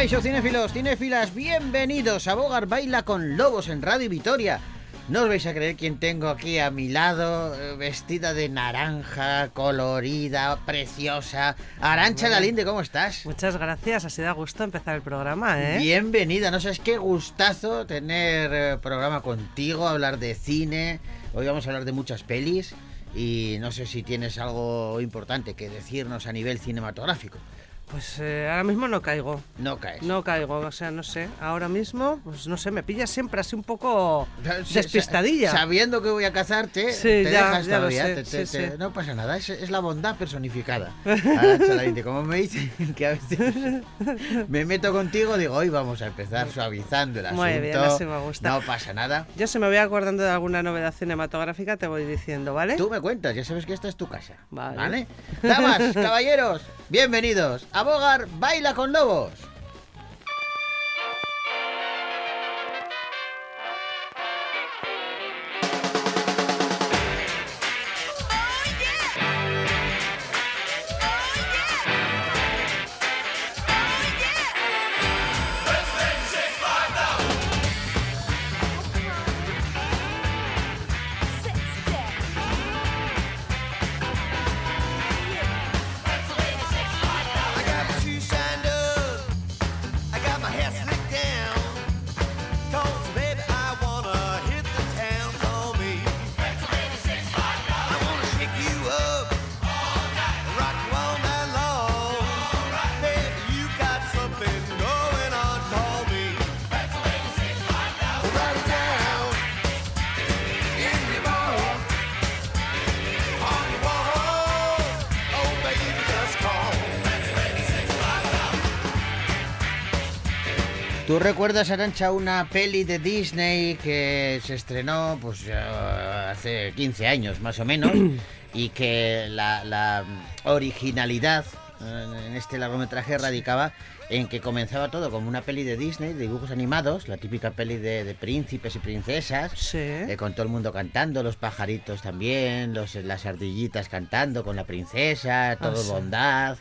Cinéfilos, cinéfilas, bienvenidos a Bogar Baila con Lobos en Radio Vitoria. No os vais a creer quién tengo aquí a mi lado, eh, vestida de naranja, colorida, preciosa. Arancha Bueno. Lalinde, ¿cómo estás? Muchas gracias, ha sido a gusto empezar el programa, ¿eh? Bienvenida, no sabes qué gustazo tener eh, programa contigo, hablar de cine. Hoy vamos a hablar de muchas pelis y no sé si tienes algo importante que decirnos a nivel cinematográfico. Pues eh, ahora mismo no caigo. No caes. No caigo, o sea, no sé. Ahora mismo, pues no sé, me pillas siempre así un poco despistadilla. sa- Sabiendo que voy a cazarte, Sí, te ya- dejas ya todavía. sé, te- te- sí, te- sí. No pasa nada, es, es la bondad personificada. Como me dicen que a veces me meto contigo, digo, hoy vamos a empezar suavizando el asunto. Muy bien, así me gusta. No pasa nada. Yo se me voy acordando de alguna novedad cinematográfica, te voy diciendo, ¿vale? Tú me cuentas, ya sabes que esta es tu casa. Vale. Damas, caballeros, bienvenidos a Bogar Baila con Lobos. Recuerdas, Arancha, una peli de Disney que se estrenó pues ya hace 15 años más o menos y que la, la originalidad eh, en este largometraje radicaba en que comenzaba todo como una peli de Disney, de dibujos animados, la típica peli de, de príncipes y princesas, Sí. eh, con todo el mundo cantando, los pajaritos también, los, las ardillitas cantando con la princesa, todo Ah, sí. bondad. Sí.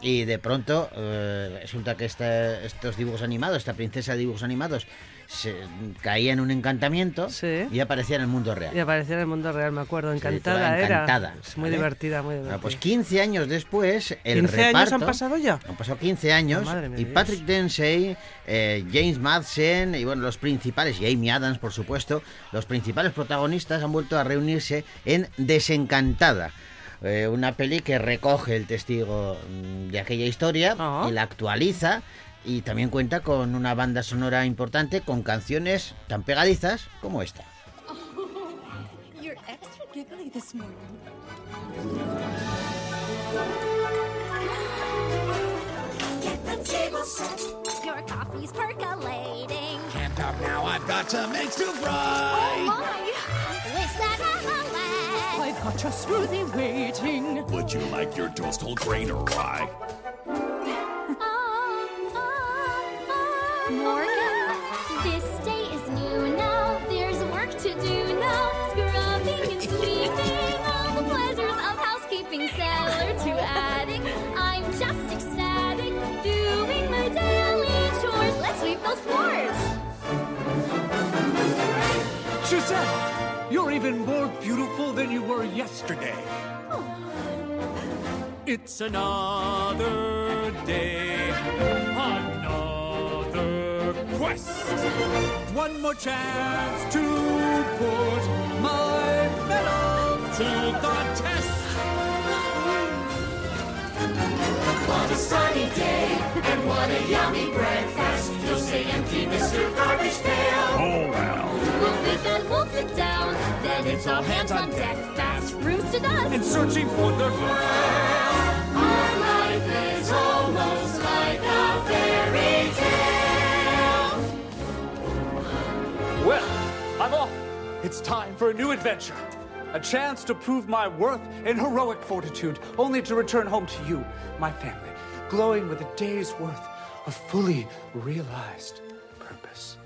Y de pronto eh, resulta que esta- estos dibujos animados, esta princesa de dibujos animados, se, caía en un encantamiento Sí. y aparecía en el mundo real. Y apareció en el mundo real, me acuerdo. Encantada era. Encantada, Es muy ¿vale? divertida, muy divertida. Bueno, pues 15 años después, el 15 años reparto... han pasado ya. Han pasado 15 años Oh, y Patrick. Dempsey, eh, James Madsen y bueno, los principales, y Amy Adams por supuesto, los principales protagonistas han vuelto a reunirse en Desencantada. Eh, una peli que recoge el testigo mm, de aquella historia Ah. y la actualiza y también cuenta con una banda sonora importante con canciones tan pegadizas como esta. You're extra giggly this morning. Get the table set. Your coffee's percolating. Can't talk now, I've got some eggs to Oh fry. my! Whisk that omelette. I've got your smoothie waiting. Would you like your toast whole grain or rye? Morgan? This day is new now. There's work to do now. Scrubbing and sweeping. All the pleasures of housekeeping. Cellar to attic. I'm just ecstatic. Doing my daily chores. Let's sweep those floors. Giselle, you're even more beautiful than you were yesterday. It's another day, another quest. One more chance to put my medal to the test. What a sunny day, and what a yummy breakfast. You'll stay empty, Mr. Garbage Pail. Oh, well. We'll make and wolf it down. Then it's all hands on deck, fast rooms to dust. And searching for the Our life is almost like a fairy tale. Well, I'm off. It's time for a new adventure. A chance to prove my worth in heroic fortitude, only to return home to you, my family, glowing with a day's worth of fully realized purpose.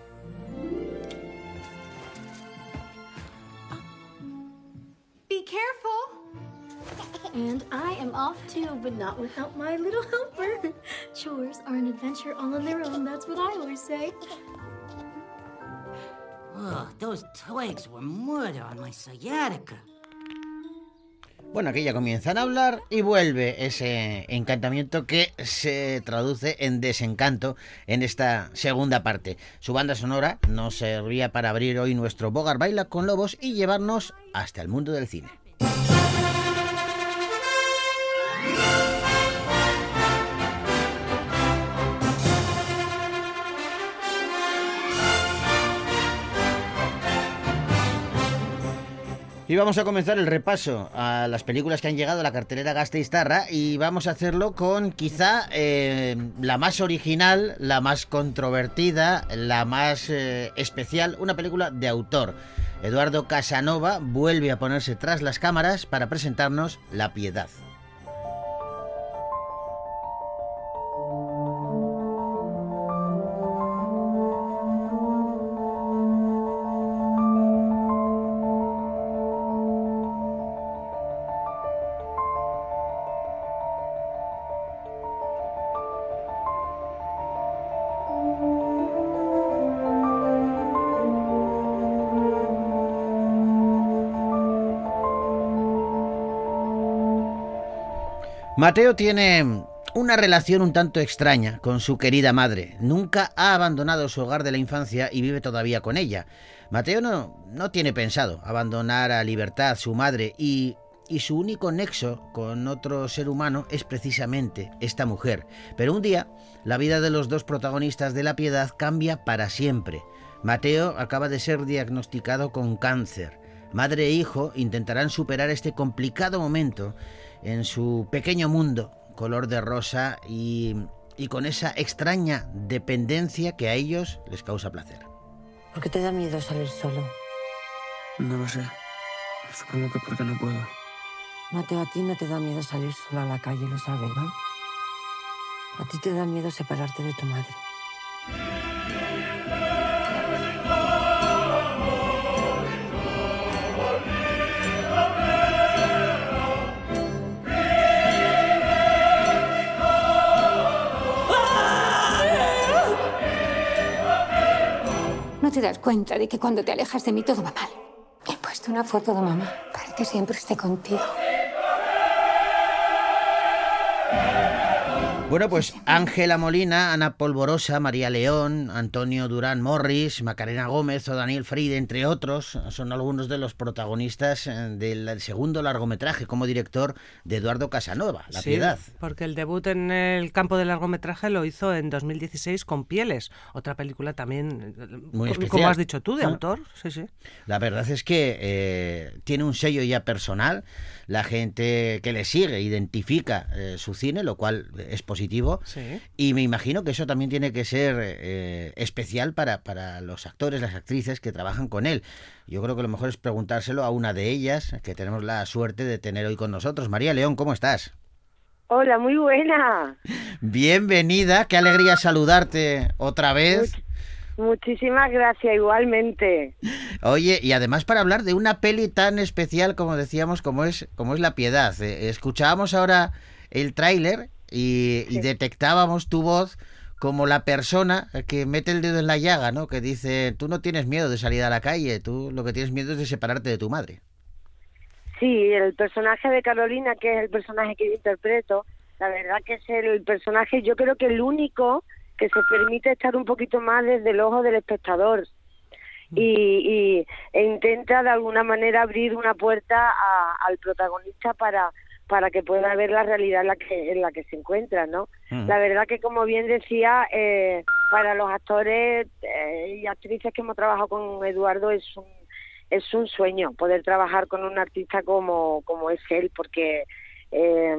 Be careful. And I am off too, but not without my little helper. Chores are an adventure all on their own, that's what I always say. Bueno, aquí ya comienzan a hablar y vuelve ese encantamiento que se traduce en desencanto en esta segunda parte. Su banda sonora nos servía para abrir hoy nuestro Bogar Baila con Lobos y llevarnos hasta el mundo del cine. Y vamos a comenzar el repaso a las películas que han llegado a la cartelera Gasteiztarra y vamos a hacerlo con quizá eh, la más original, la más controvertida, la más eh, especial, una película de autor. Eduardo Casanova vuelve a ponerse tras las cámaras para presentarnos La Piedad. Mateo tiene una relación un tanto extraña con su querida madre. Nunca ha abandonado su hogar de la infancia y vive todavía con ella. Mateo no, no tiene pensado abandonar a Libertad, su madre, y, y su único nexo con otro ser humano es precisamente esta mujer. Pero un día, la vida de los dos protagonistas de La Piedad cambia para siempre. Mateo acaba de ser diagnosticado con cáncer. Madre e hijo intentarán superar este complicado momento en su pequeño mundo color de rosa y, y con esa extraña dependencia que a ellos les causa placer. ¿Por qué te da miedo salir solo? No lo sé. Supongo que porque no puedo. Mateo, a ti no te da miedo salir solo a la calle, lo sabes, ¿no? A ti te da miedo separarte de tu madre. Te das cuenta de que cuando te alejas de mí todo va mal. He puesto una foto de mamá para que siempre esté contigo. Bueno, pues Ángela Molina, Ana Polvorosa, María León, Antonio Durán Morris, Macarena Gómez o Daniel Fried, entre otros, son algunos de los protagonistas eh, del segundo largometraje como director de Eduardo Casanova, La Sí, Piedad. Porque el debut en el campo del largometraje lo hizo en 2016 con Pieles, otra película también, Muy especial. como has dicho tú, de Ah. autor. Sí, sí. La verdad es que eh, tiene un sello ya personal. La gente que le sigue identifica eh, su cine, lo cual es positivo. Sí. Y me imagino que eso también tiene que ser eh, especial para, para los actores, las actrices que trabajan con él. Yo creo que lo mejor es preguntárselo a una de ellas, que tenemos la suerte de tener hoy con nosotros. María León, ¿cómo estás? Hola, muy buena. Bienvenida, qué alegría saludarte otra vez. Muchísimas gracias, igualmente. Oye, y además para hablar de una peli tan especial como decíamos, como es, como es La Piedad. Eh, escuchábamos ahora el tráiler y, y detectábamos tu voz como la persona que mete el dedo en la llaga, ¿no? Que dice, tú no tienes miedo de salir a la calle, tú lo que tienes miedo es de separarte de tu madre. Sí, el personaje de Carolina, que es el personaje que yo interpreto, la verdad que es el personaje, yo creo que el único que se permite estar un poquito más desde el ojo del espectador y, y- e intenta de alguna manera abrir una puerta a- al protagonista para para que pueda ver la realidad en la que en la que se encuentra, ¿no? La verdad que como bien decía, eh, para los actores eh, y actrices que hemos trabajado con Eduardo es un es un sueño poder trabajar con un artista como como es él, porque eh,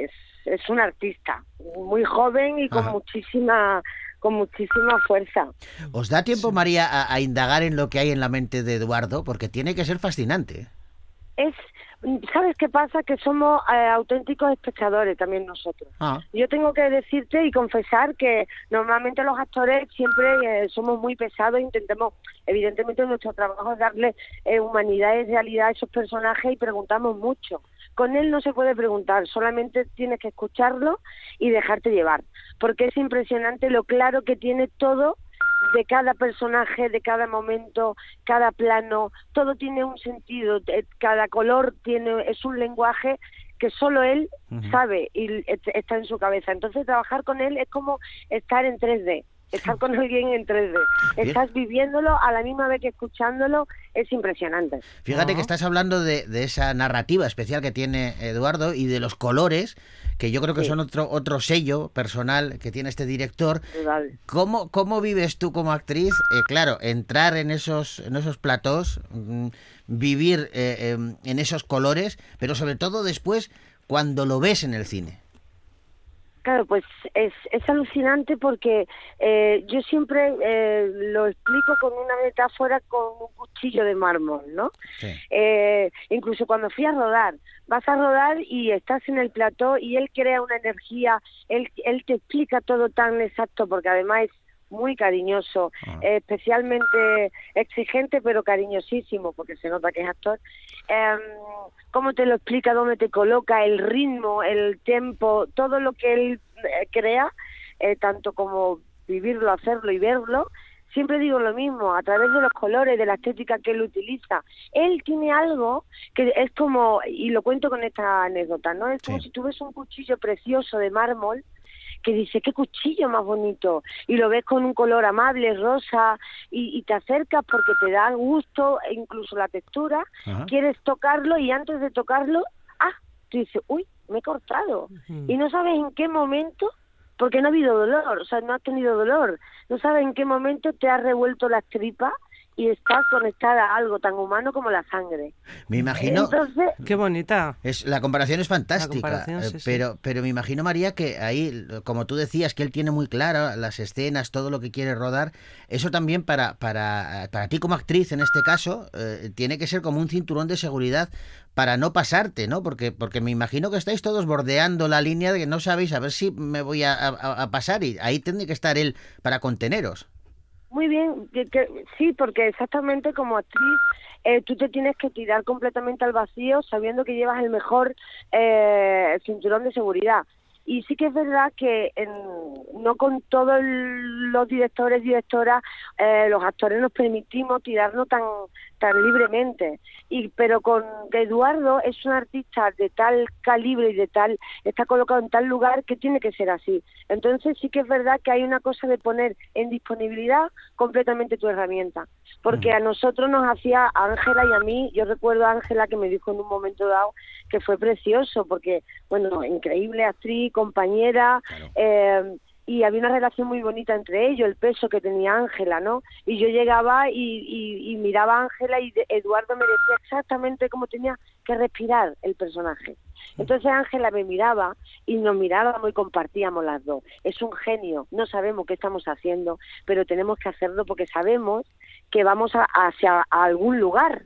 es es un artista muy joven y con Ajá. muchísima con muchísima fuerza. ¿Os da tiempo, María, a, a indagar en lo que hay en la mente de Eduardo? Porque tiene que ser fascinante. es, ¿sabes qué pasa? Que somos eh, auténticos espectadores también nosotros. Ah. Yo tengo que decirte y confesar que normalmente los actores siempre eh, somos muy pesados, intentamos, evidentemente nuestro trabajo es darle eh, humanidad y realidad a esos personajes y preguntamos mucho. Con él no se puede preguntar, solamente tienes que escucharlo y dejarte llevar, porque es impresionante lo claro que tiene todo de cada personaje, de cada momento, cada plano, todo tiene un sentido, eh, cada color tiene es un lenguaje que solo él sabe y est- está en su cabeza. Entonces trabajar con él es como estar en 3D, estar con alguien en 3D. Bien. Estás viviéndolo a la misma vez que escuchándolo, es impresionante. Fíjate que estás hablando de, de esa narrativa especial que tiene Eduardo y de los colores, que yo creo que Sí. son otro, otro sello personal que tiene este director. ¿Cómo, ¿Cómo vives tú como actriz? Eh, claro, entrar en esos, en esos platós, mm, vivir eh, em, en esos colores, pero sobre todo después cuando lo ves en el cine. Claro, pues es, es alucinante porque eh, yo siempre eh, lo explico con una metáfora con un cuchillo de mármol, ¿no? Eh, incluso cuando fui a rodar, vas a rodar y estás en el plató y él crea una energía, él, él te explica todo tan exacto porque además es muy cariñoso, eh, especialmente exigente pero cariñosísimo porque se nota que es actor. Em, cómo te lo explica, dónde te coloca, el ritmo, el tempo, todo lo que él eh, crea, eh, tanto como vivirlo, hacerlo y verlo, siempre digo lo mismo, a través de los colores, de la estética que él utiliza. Él tiene algo que es como, y lo cuento con esta anécdota, ¿no? Es como si tú ves un cuchillo precioso de mármol que dice, qué cuchillo más bonito, y lo ves con un color amable, rosa, y, y te acercas porque te da gusto, e incluso la textura, Ajá. quieres tocarlo y antes de tocarlo, ah, tú dices, uy, me he cortado. Y no sabes en qué momento, porque no ha habido dolor, o sea, no has tenido dolor, no sabes en qué momento te has revuelto las tripas y estás conectada a algo tan humano como la sangre. Me imagino... Entonces, Qué bonita. Es, la comparación es fantástica, comparación, eh, sí. pero, pero me imagino, María, que ahí, como tú decías, que él tiene muy claro las escenas, todo lo que quiere rodar, eso también para, para, para ti como actriz, en este caso, eh, tiene que ser como un cinturón de seguridad para no pasarte, ¿no? Porque, porque me imagino que estáis todos bordeando la línea de que no sabéis a ver si me voy a, a- a pasar y ahí tiene que estar él para conteneros. Muy bien, que- que- sí, porque exactamente como actriz eh, tú te tienes que tirar completamente al vacío sabiendo que llevas el mejor eh, cinturón de seguridad. Y sí que es verdad que en- no con todos los directores, directoras, eh, los actores nos permitimos tirarnos tan tan libremente. Y pero con Eduardo es un artista de tal calibre y de tal está colocado en tal lugar que tiene que ser así. Entonces sí que es verdad que hay una cosa de poner en disponibilidad completamente tu herramienta, porque a nosotros nos hacía Ángela y a mí, yo recuerdo a Ángela que me dijo en un momento dado que fue precioso porque bueno, increíble actriz, compañera, eh, y había una relación muy bonita entre ellos, el peso que tenía Ángela, ¿no? Y yo llegaba y, y- y miraba a Ángela y Eduardo me decía exactamente cómo tenía que respirar el personaje. Entonces Ángela me miraba y nos mirábamos y compartíamos las dos. Es un genio, no sabemos qué estamos haciendo, pero tenemos que hacerlo porque sabemos que vamos a- hacia a algún lugar.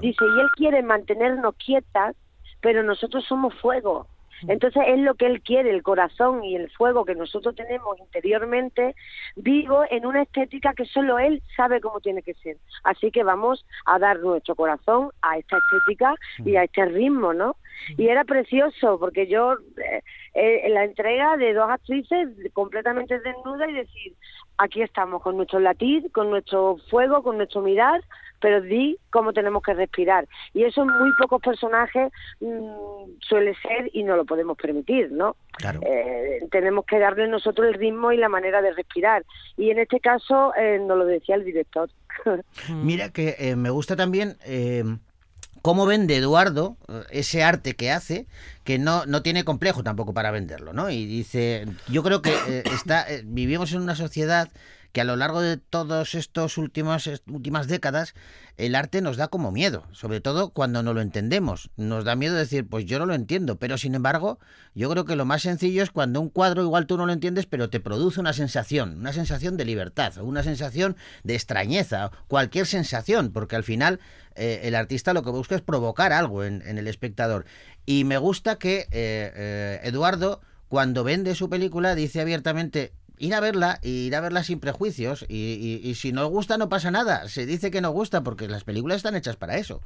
Dice, y él quiere mantenernos quietas, pero nosotros somos fuego. Entonces es lo que él quiere, el corazón y el fuego que nosotros tenemos interiormente, vivo en una estética que solo él sabe cómo tiene que ser. Así que vamos a dar nuestro corazón a esta estética y a este ritmo, ¿no? Y era precioso porque yo eh, eh, la entrega de dos actrices completamente desnudas y decir, aquí estamos con nuestro latir, con nuestro fuego, con nuestro mirar, pero di cómo tenemos que respirar. Y eso en muy pocos personajes mm, suele ser y no lo podemos permitir, ¿no? Eh, tenemos que darle nosotros el ritmo y la manera de respirar. Y en este caso eh, nos lo decía el director. Mira que eh, me gusta también eh, cómo vende Eduardo eh, ese arte que hace, que no, no tiene complejo tampoco para venderlo, ¿no? Y dice, yo creo que eh, está, eh, vivimos en una sociedad que a lo largo de todos estos últimos est- últimas décadas el arte nos da como miedo, sobre todo cuando no lo entendemos. Nos da miedo decir, pues yo no lo entiendo, pero sin embargo, yo creo que lo más sencillo es cuando un cuadro igual tú no lo entiendes, pero te produce una sensación, una sensación de libertad, una sensación de extrañeza, cualquier sensación, porque al final eh, el artista lo que busca es provocar algo en, en el espectador. Y me gusta que eh, eh, Eduardo, cuando vende su película, dice abiertamente, ir a verla y ir a verla sin prejuicios y, y- y si no gusta no pasa nada, se dice que no gusta porque las películas están hechas para eso.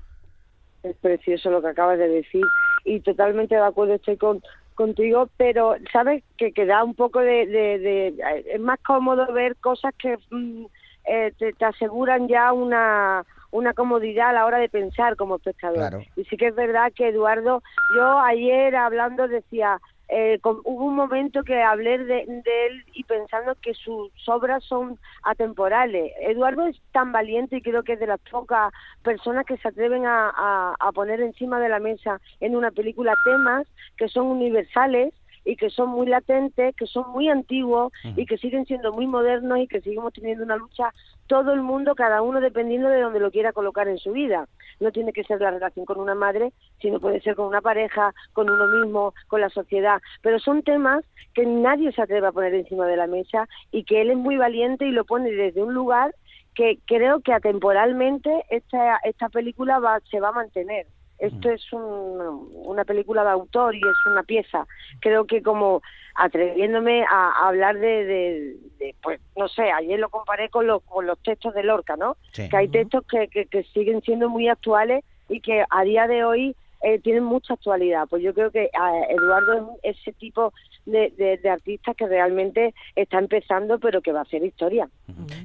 Es precioso lo que acabas de decir y totalmente de acuerdo estoy con, contigo, pero sabes que, que da un poco de, de- de- Es más cómodo ver cosas que mm, eh, te, te aseguran ya una una comodidad a la hora de pensar como espectador. Claro. Y sí que es verdad que Eduardo, yo ayer hablando decía, eh, con- hubo un momento que hablé de, de él y pensando que sus obras son atemporales. Eduardo es tan valiente y creo que es de las pocas personas que se atreven a, a- a poner encima de la mesa en una película temas que son universales y que son muy latentes, que son muy antiguos y que siguen siendo muy modernos y que seguimos teniendo una lucha todo el mundo, cada uno dependiendo de donde lo quiera colocar en su vida. No tiene que ser la relación con una madre, sino puede ser con una pareja, con uno mismo, con la sociedad. Pero son temas que nadie se atreve a poner encima de la mesa y que él es muy valiente y lo pone desde un lugar que creo que atemporalmente esta, esta película va, se va a mantener. Esto es un- una película de autor y es una pieza. Creo que como atreviéndome a, a hablar de, de- de, pues no sé, ayer lo comparé con los, con los textos de Lorca, ¿no? Sí. Que hay textos que, que, que siguen siendo muy actuales y que a día de hoy eh, tienen mucha actualidad. Pues yo creo que ah, Eduardo es ese tipo de, de, de artista que realmente está empezando, pero que va a hacer historia.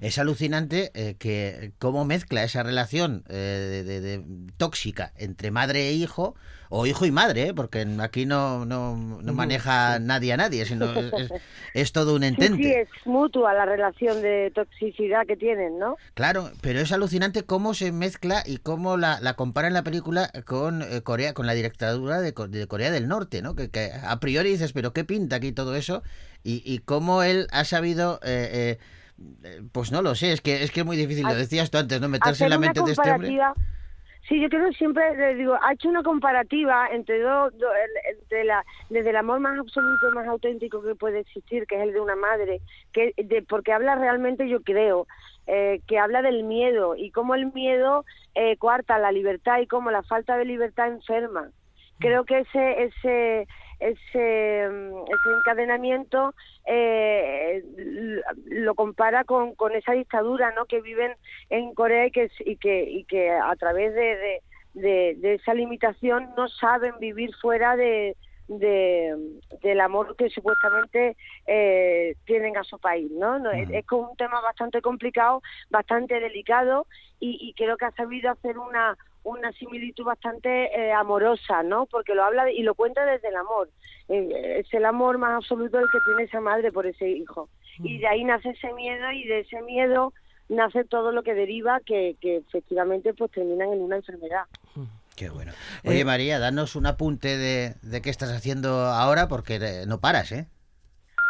Es alucinante eh, que cómo mezcla esa relación eh, de- tóxica entre madre e hijo, o hijo y madre, ¿eh? porque aquí no, no, no maneja nadie a nadie, sino es, es- es todo un entente. sí, es mutua la relación de toxicidad que tienen, ¿no? Claro, pero es alucinante cómo se mezcla y cómo la, la compara en la película con eh, Corea, con la dictadura de, de Corea del Norte, ¿no? Que, que a priori dices, pero ¿qué pinta aquí todo eso? Y, y cómo él ha sabido, eh, eh, eh, pues no lo sé, es que es que es muy difícil, lo decías tú antes, ¿no? Meterse en la mente de este hombre. Sí yo creo que siempre le digo ha hecho una comparativa entre dos do- entre la desde el amor más absoluto más auténtico que puede existir que es el de una madre que de, porque habla realmente yo creo eh, que habla del miedo y cómo el miedo eh, coarta la libertad y cómo la falta de libertad enferma. Creo que ese ese ese, mm, ese encadenamiento eh, lo compara con, con esa dictadura ¿no? que viven en Corea y que, y que, y que a través de, de, de- de esa limitación no saben vivir fuera de, de- del amor que supuestamente eh, tienen a su país, ¿no? No, es, es un tema bastante complicado, bastante delicado y, y creo que ha sabido hacer una una similitud bastante eh, amorosa, ¿no? Porque lo habla de- y lo cuenta desde el amor. Eh, es el amor más absoluto el que tiene esa madre por ese hijo. Y de ahí nace ese miedo y de ese miedo nace todo lo que deriva que, que efectivamente pues terminan en una enfermedad. Qué bueno. Oye, María, danos un apunte de, de qué estás haciendo ahora, porque eh, no paras, ¿eh?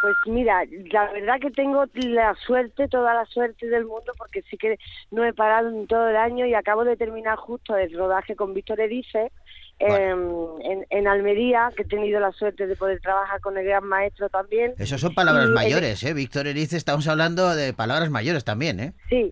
Pues mira, la verdad que tengo la suerte, toda la suerte del mundo, porque sí que no he parado en todo el año y acabo de terminar justo el rodaje con Víctor Erice em, en, en Almería, que he tenido la suerte de poder trabajar con el gran maestro también. Eso son palabras Y mayores, ¿eh? Víctor Erice, estamos hablando de palabras mayores también, ¿eh? Sí,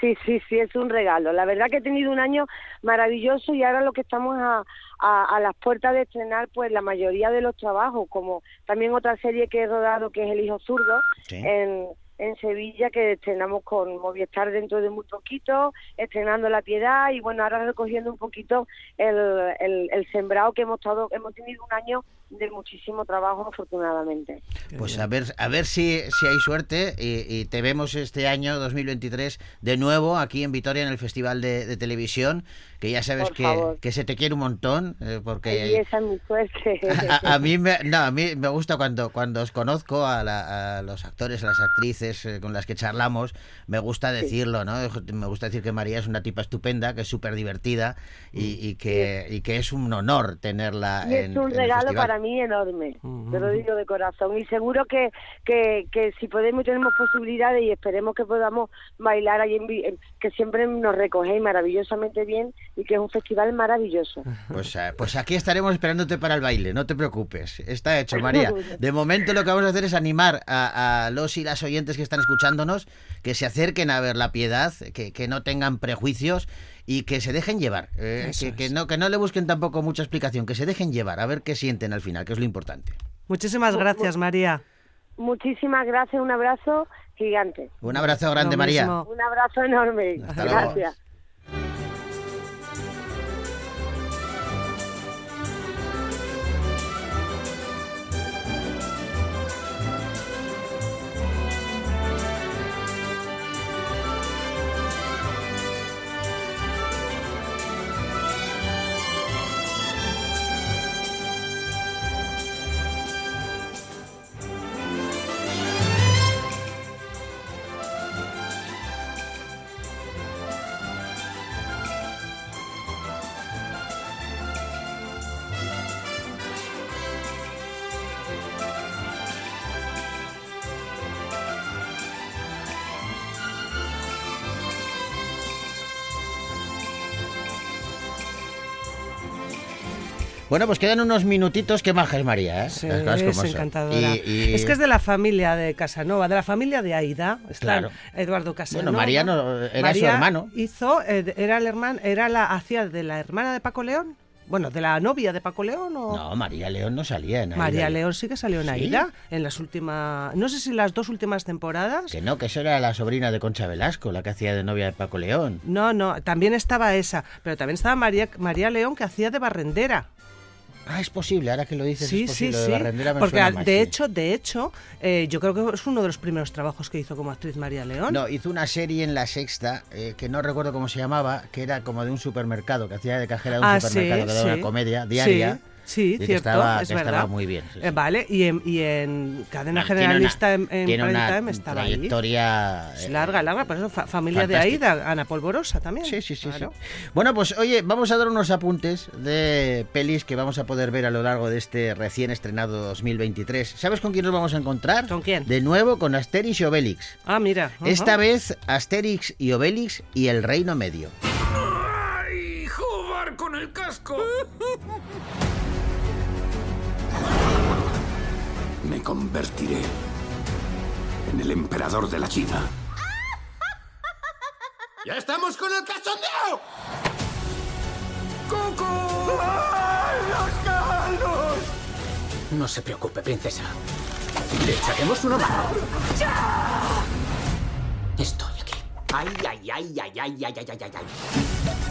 sí, sí, sí, es un regalo. La verdad que he tenido un año maravilloso y ahora lo que estamos a, a, a las puertas de estrenar, pues la mayoría de los trabajos, como también otra serie que he rodado que es El Hijo Zurdo, Sí. en, en Sevilla, que estrenamos con Movistar dentro de muy poquito, estrenando La Piedad y bueno, ahora recogiendo un poquito el, el, el sembrado que hemos, estado, hemos tenido un año de muchísimo trabajo, afortunadamente. Pues a ver, a ver si, si hay suerte y, y te vemos este año 2023 de nuevo aquí en Vitoria en el Festival de, de Televisión, que ya sabes que, que se te quiere un montón, eh, porque Y esa es mi suerte. a, a mí me, no, a mí me gusta cuando, cuando os conozco a, la- a los actores, a las actrices eh, con las que charlamos, me gusta decirlo, ¿no? Me gusta decir que María es una tipa estupenda, que es súper divertida y, y que, y que es un honor tenerla Y en, es un en el regalo festival. para mí enorme. Te lo digo de corazón. Y seguro que, que, que si podemos tenemos posibilidades y esperemos que podamos bailar ahí, en, Vi- en- que siempre nos recogéis maravillosamente bien y que es un festival maravilloso. Pues, eh, pues aquí estaremos esperándote para el baile, no te preocupes. Está hecho, María. De momento lo que vamos a hacer es animar a, a los y las oyentes que están escuchándonos que se acerquen a ver la piedad, que, que no tengan prejuicios y que se dejen llevar. eh, que, no, que no le busquen tampoco mucha explicación, que se dejen llevar, a ver qué sienten al final, que es lo importante. Muchísimas gracias, María. Muchísimas gracias, un abrazo gigante. Un abrazo grande, María. Un abrazo enorme. Hasta luego. Bueno, pues quedan unos minutitos que maja es María, ¿eh? Sí, es como son. encantadora. Y- y- Es que es de la familia de Casanova, de la familia de Aida. Claro. Eduardo Casanova. Bueno, María no- era su María hermano. Hizo, eh, era el hermano, era la, hacía de la hermana de Paco León. Bueno, de la novia de Paco León o. No, María León no salía en María Aida. León sí que salió en ¿Sí? Aida en las últimas, no sé si las dos últimas temporadas. Que no, que eso era la sobrina de Concha Velasco, la que hacía de novia de Paco León. No, no, también estaba esa, pero también estaba María, María León que hacía de barrendera. Ah, es posible, ahora que lo dices Sí, es sí, posible. sí. de Barrendera me Porque al- más, de sí. hecho, de hecho, eh, yo creo que es uno de los primeros trabajos que hizo como actriz María León. No, hizo una serie en la sexta, eh, que no recuerdo cómo se llamaba, que era como de un supermercado, que hacía de cajera de un Ah, supermercado, sí, que sí. una comedia diaria. Sí, cierto, estaba, es que verdad. estaba muy bien. sí, Eh, sí. vale, y en, y en Cadena Generalista una- en, en tiene Prime una Time estaba ahí. trayectoria Es eh, larga, larga, por eso fa- familia de Aida, Ana Polvorosa también. Sí, sí, sí, Claro. sí. Bueno, pues oye, vamos a dar unos apuntes de pelis que vamos a poder ver a lo largo de este recién estrenado 2023. ¿Sabes con quién nos vamos a encontrar? ¿Con quién? De nuevo con Asterix y Obelix. Ah, mira. Esta vez Asterix y Obelix y el Reino Medio. ¡Ay, jugar con el casco! Me convertiré en el emperador de la China. ¡Ya estamos con el cachondeo! ¡Coco! ¡Los caballos! No se preocupe, princesa. Le echaremos una mano. Estoy aquí. Ay, ay, ay, ay, ay, ay, ay, ay, ay, ay.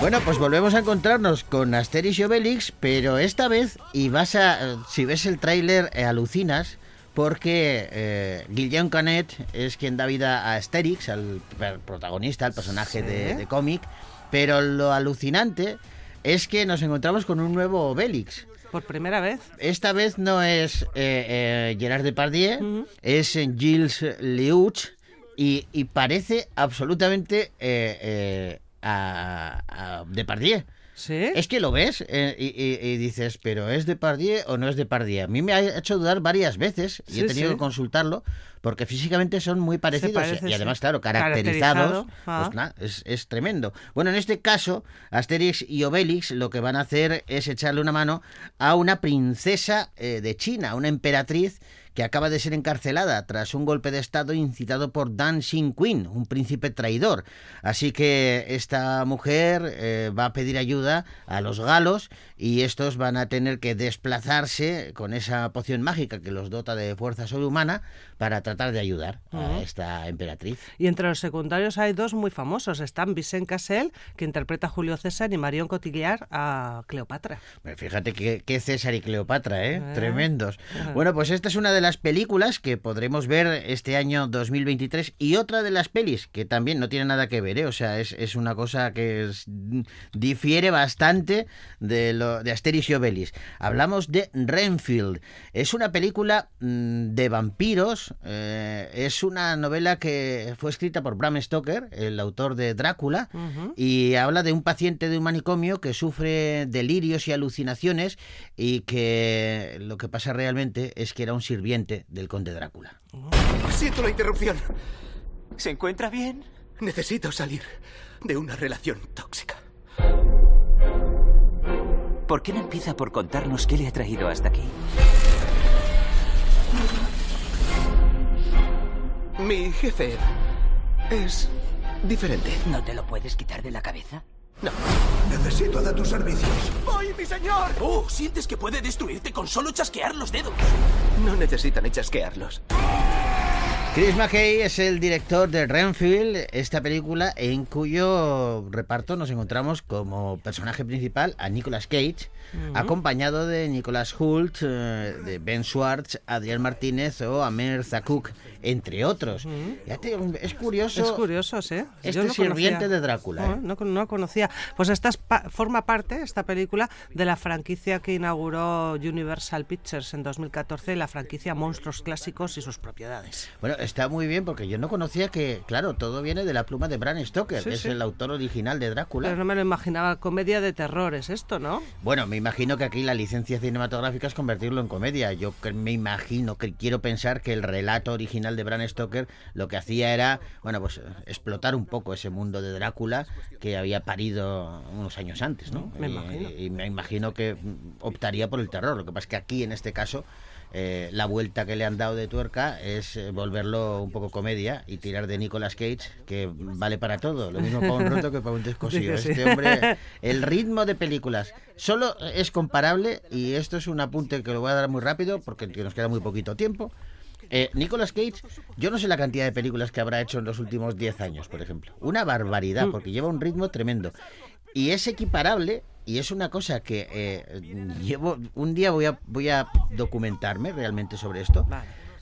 Bueno, pues volvemos a encontrarnos con Asterix y Obelix, pero esta vez, y vas a, si ves el tráiler, eh, alucinas, porque eh, Guillaume Canet es quien da vida a Asterix, al protagonista, al personaje Sí. de, de cómic, pero lo alucinante es que nos encontramos con un nuevo Obelix. Por primera vez. Esta vez no es eh, eh, Gerard Depardieu, es eh, Gilles Leuch y, y parece absolutamente eh, a, a Depardieu. ¿Sí? Es que lo ves eh, y, y- y dices, pero ¿es Depardieu o no es Depardieu? A mí me ha hecho dudar varias veces y he tenido sí. que consultarlo porque físicamente son muy parecidos parece, y además, claro, caracterizados. Caracterizado, ah. Pues es tremendo. Bueno, en este caso, Asterix y Obelix lo que van a hacer es echarle una mano a una princesa eh, de China, una emperatriz que acaba de ser encarcelada tras un golpe de Estado incitado por Dan Xin-Quin, un príncipe traidor. Así que esta mujer eh, va a pedir ayuda a los galos y estos van a tener que desplazarse con esa poción mágica que los dota de fuerza sobrehumana para tratar de ayudar a esta emperatriz. Y entre los secundarios hay dos muy famosos. Están Vicent Cassel, que interpreta a Julio César, y Marion Cotillard a Cleopatra. Fíjate que, que César y Cleopatra, ¿eh? Ah. Tremendos. Ajá. Bueno, pues esta es una de las películas que podremos ver este año 2023 y otra de las pelis que también no tiene nada que ver, ¿eh? o sea, es, es una cosa que es- difiere bastante de, lo, de Asterix y Obelix. Hablamos de Renfield. Es una película mm, de vampiros, eh, es una novela que fue escrita por Bram Stoker, el autor de Drácula, y habla de un paciente de un manicomio que sufre delirios y alucinaciones y que lo que pasa realmente es que era un sirviente del conde Drácula. Siento la interrupción. ¿Se encuentra bien? Necesito salir de una relación tóxica. ¿Por qué no empieza por contarnos qué le ha traído hasta aquí? Mi jefe es diferente. ¿No te lo puedes quitar de la cabeza? No. Necesito de tus servicios. ¡Voy, mi señor! Oh, ¿sientes que puede destruirte con solo chasquear los dedos? No necesitan ni chasquearlos. Chris McKay es el director de Renfield, esta película en cuyo reparto nos encontramos como personaje principal a Nicolas Cage, Ujú. acompañado de Nicolas Hult, eh, de Ben Schwartz, Adrián Martínez o Amer Zakuk, entre otros. Ya te es curioso. Es curioso, ¿sí? Este Yo no sirviente conocía. de Drácula. No, ¿eh? no, no conocía. Pues esta es pa- forma parte, esta película, de la franquicia que inauguró Universal Pictures en 2014, la franquicia Monstruos Clásicos y sus propiedades. Bueno, está muy bien porque yo no conocía que, claro, todo viene de la pluma de Bram Stoker, Sí, que es el autor original de Drácula. Pero no me lo imaginaba. Comedia de terror es esto, ¿no? Bueno, me imagino que aquí la licencia cinematográfica es convertirlo en comedia. Yo me imagino que quiero pensar que el relato original de Bram Stoker lo que hacía era, bueno, pues explotar un poco ese mundo de Drácula que había parido unos años antes, ¿no? Me Y- imagino. Y, me imagino que optaría por el terror. Lo que pasa es que aquí, en este caso, eh, la vuelta que le han dado de tuerca es eh, volverlo un poco comedia y tirar de Nicolas Cage, que vale para todo. Lo mismo para un roto que para un descosido. Este hombre, el ritmo de películas solo es comparable, y esto es un apunte que lo voy a dar muy rápido porque nos queda muy poquito tiempo. Eh, Nicolas Cage, yo no sé la cantidad de películas que habrá hecho en los últimos 10 años, por ejemplo. Una barbaridad, Mm. porque lleva un ritmo tremendo. Y es equiparable, y es una cosa que eh, llevo. Un día voy a, voy a documentarme realmente sobre esto.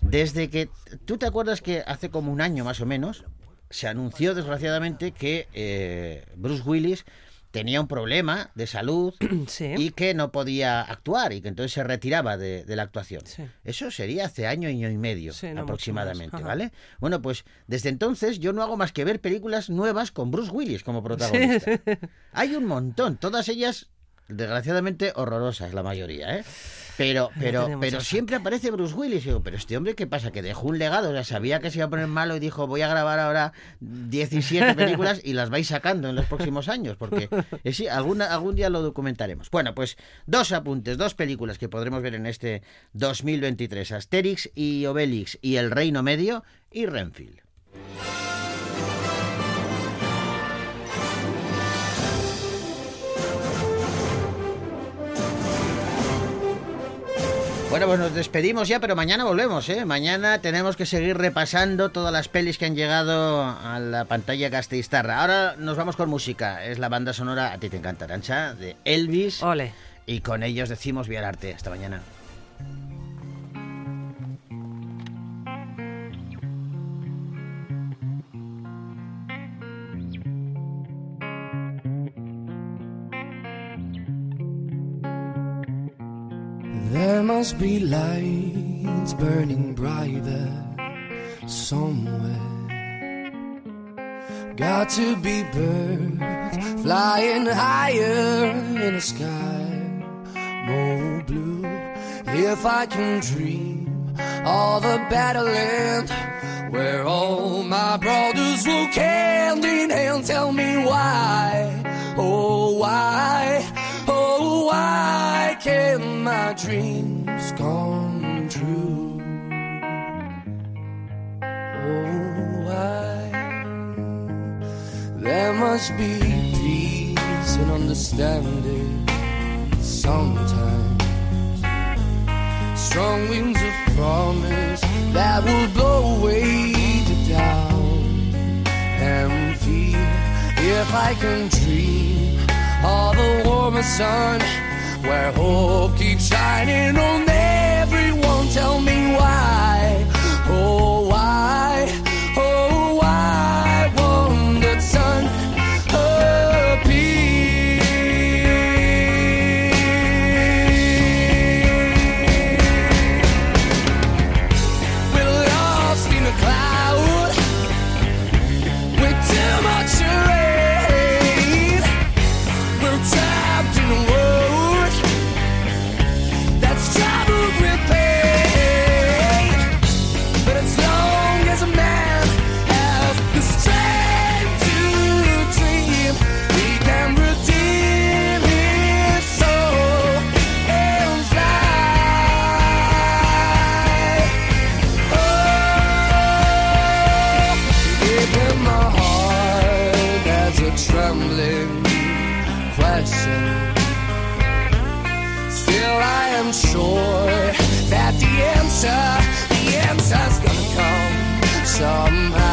Desde que. ¿Tú te acuerdas que hace como un año más o menos se anunció desgraciadamente que eh, Bruce Willis tenía un problema de salud y que no podía actuar y que entonces se retiraba de, de la actuación. Eso sería hace año, año y medio Sí, no mucho aproximadamente. ¿vale? Bueno, pues desde entonces yo no hago más que ver películas nuevas con Bruce Willis como protagonista. Hay un montón, todas ellas desgraciadamente horrorosas la mayoría, ¿eh? Pero, pero, pero siempre aparece Bruce Willis. Y digo, pero este hombre, ¿qué pasa? Que dejó un legado, o sea, sabía que se iba a poner malo y dijo, voy a grabar ahora 17 películas y las vais sacando en los próximos años, porque eh, sí, alguna, algún día lo documentaremos. Bueno, pues dos apuntes, dos películas que podremos ver en este 2023, Asterix y Obelix y El Reino Medio y Renfield. Bueno, pues nos despedimos ya, pero mañana volvemos, ¿eh? Mañana tenemos que seguir repasando todas las pelis que han llegado a la pantalla Gasteiztarra. Ahora nos vamos con música. Es la banda sonora, a ti te encanta, Arancha, de Elvis. Ole. Y con ellos decimos Vía Arte. Hasta mañana. Must be lights burning brighter somewhere. Got to be birds flying higher in a sky more blue. If I can dream of a better land where all my brothers walk hand in hand, tell me why, oh why, why can't my dreams come true? Oh why? There must be peace and understanding sometimes. Strong winds of promise that will blow away the doubt and fear. If I can dream of the warmer sun where hope keeps shining am sure that the answer, the answer's gonna come somehow.